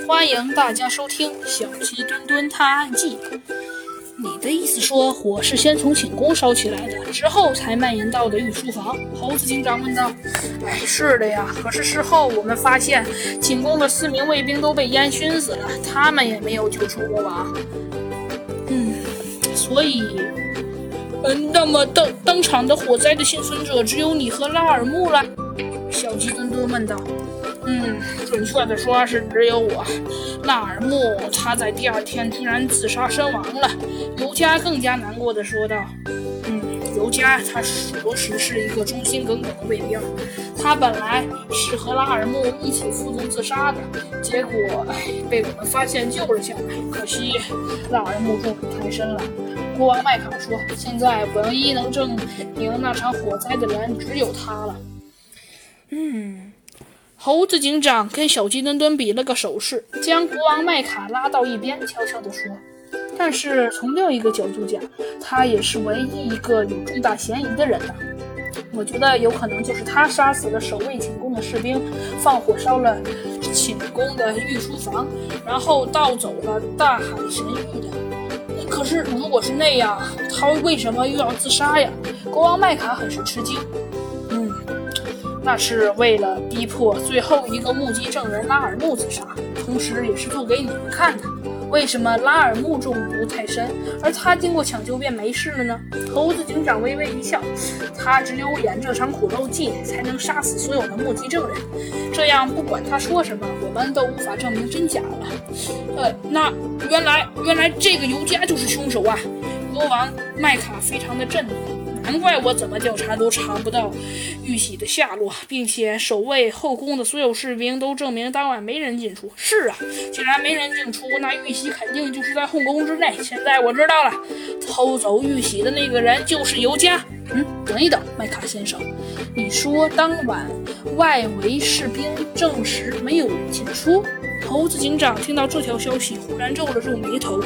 欢迎大家收听《小鸡墩墩探案记》。你的意思说，火是先从寝宫烧起来的，之后才蔓延到的御书房？猴子警长问道。哎，是的呀。可是事后我们发现，寝宫的四名卫兵都被烟熏死了，他们也没有救出国王。嗯，所以，嗯，那么当当场的火灾的幸存者只有你和拉尔木了？小鸡墩墩问道。嗯，准确的说是只有我。纳尔木他在第二天居然自杀身亡了。尤加更加难过的说道：“嗯，尤加他着实是一个忠心耿耿的卫兵。他本来是和拉尔木一起负责自杀的，结果被我们发现救了下来。可惜拉尔木中毒太深了。”国王麦卡说：“现在唯一能证明那场火灾的人只有他了。”嗯。猴子警长跟小鸡墩墩比了个手势，将国王麦卡拉到一边，悄悄地说：“但是从另一个角度讲，他也是唯一一个有重大嫌疑的人呢。我觉得有可能就是他杀死了守卫寝宫的士兵，放火烧了寝宫的御书房，然后盗走了大海神玉的。可是如果是那样，他为什么又要自杀呀？”国王麦卡很是吃惊。那是为了逼迫最后一个目击证人拉尔木自杀，同时也是做给你们看的。为什么拉尔木中毒太深，而他经过抢救便没事了呢？猴子警长微微一笑，他只有演这场苦肉计，才能杀死所有的目击证人。这样，不管他说什么，我们都无法证明真假了。呃，那原来原来这个尤加就是凶手啊！国王麦卡非常的震怒。难怪我怎么调查都查不到玉玺的下落，并且守卫后宫的所有士兵都证明当晚没人进出。是啊，既然没人进出，那玉玺肯定就是在后宫之内。现在我知道了，偷走玉玺的那个人就是尤加。嗯，等一等，麦卡先生，你说当晚外围士兵证实没有人进出？猴子警长听到这条消息，忽然皱了皱眉头。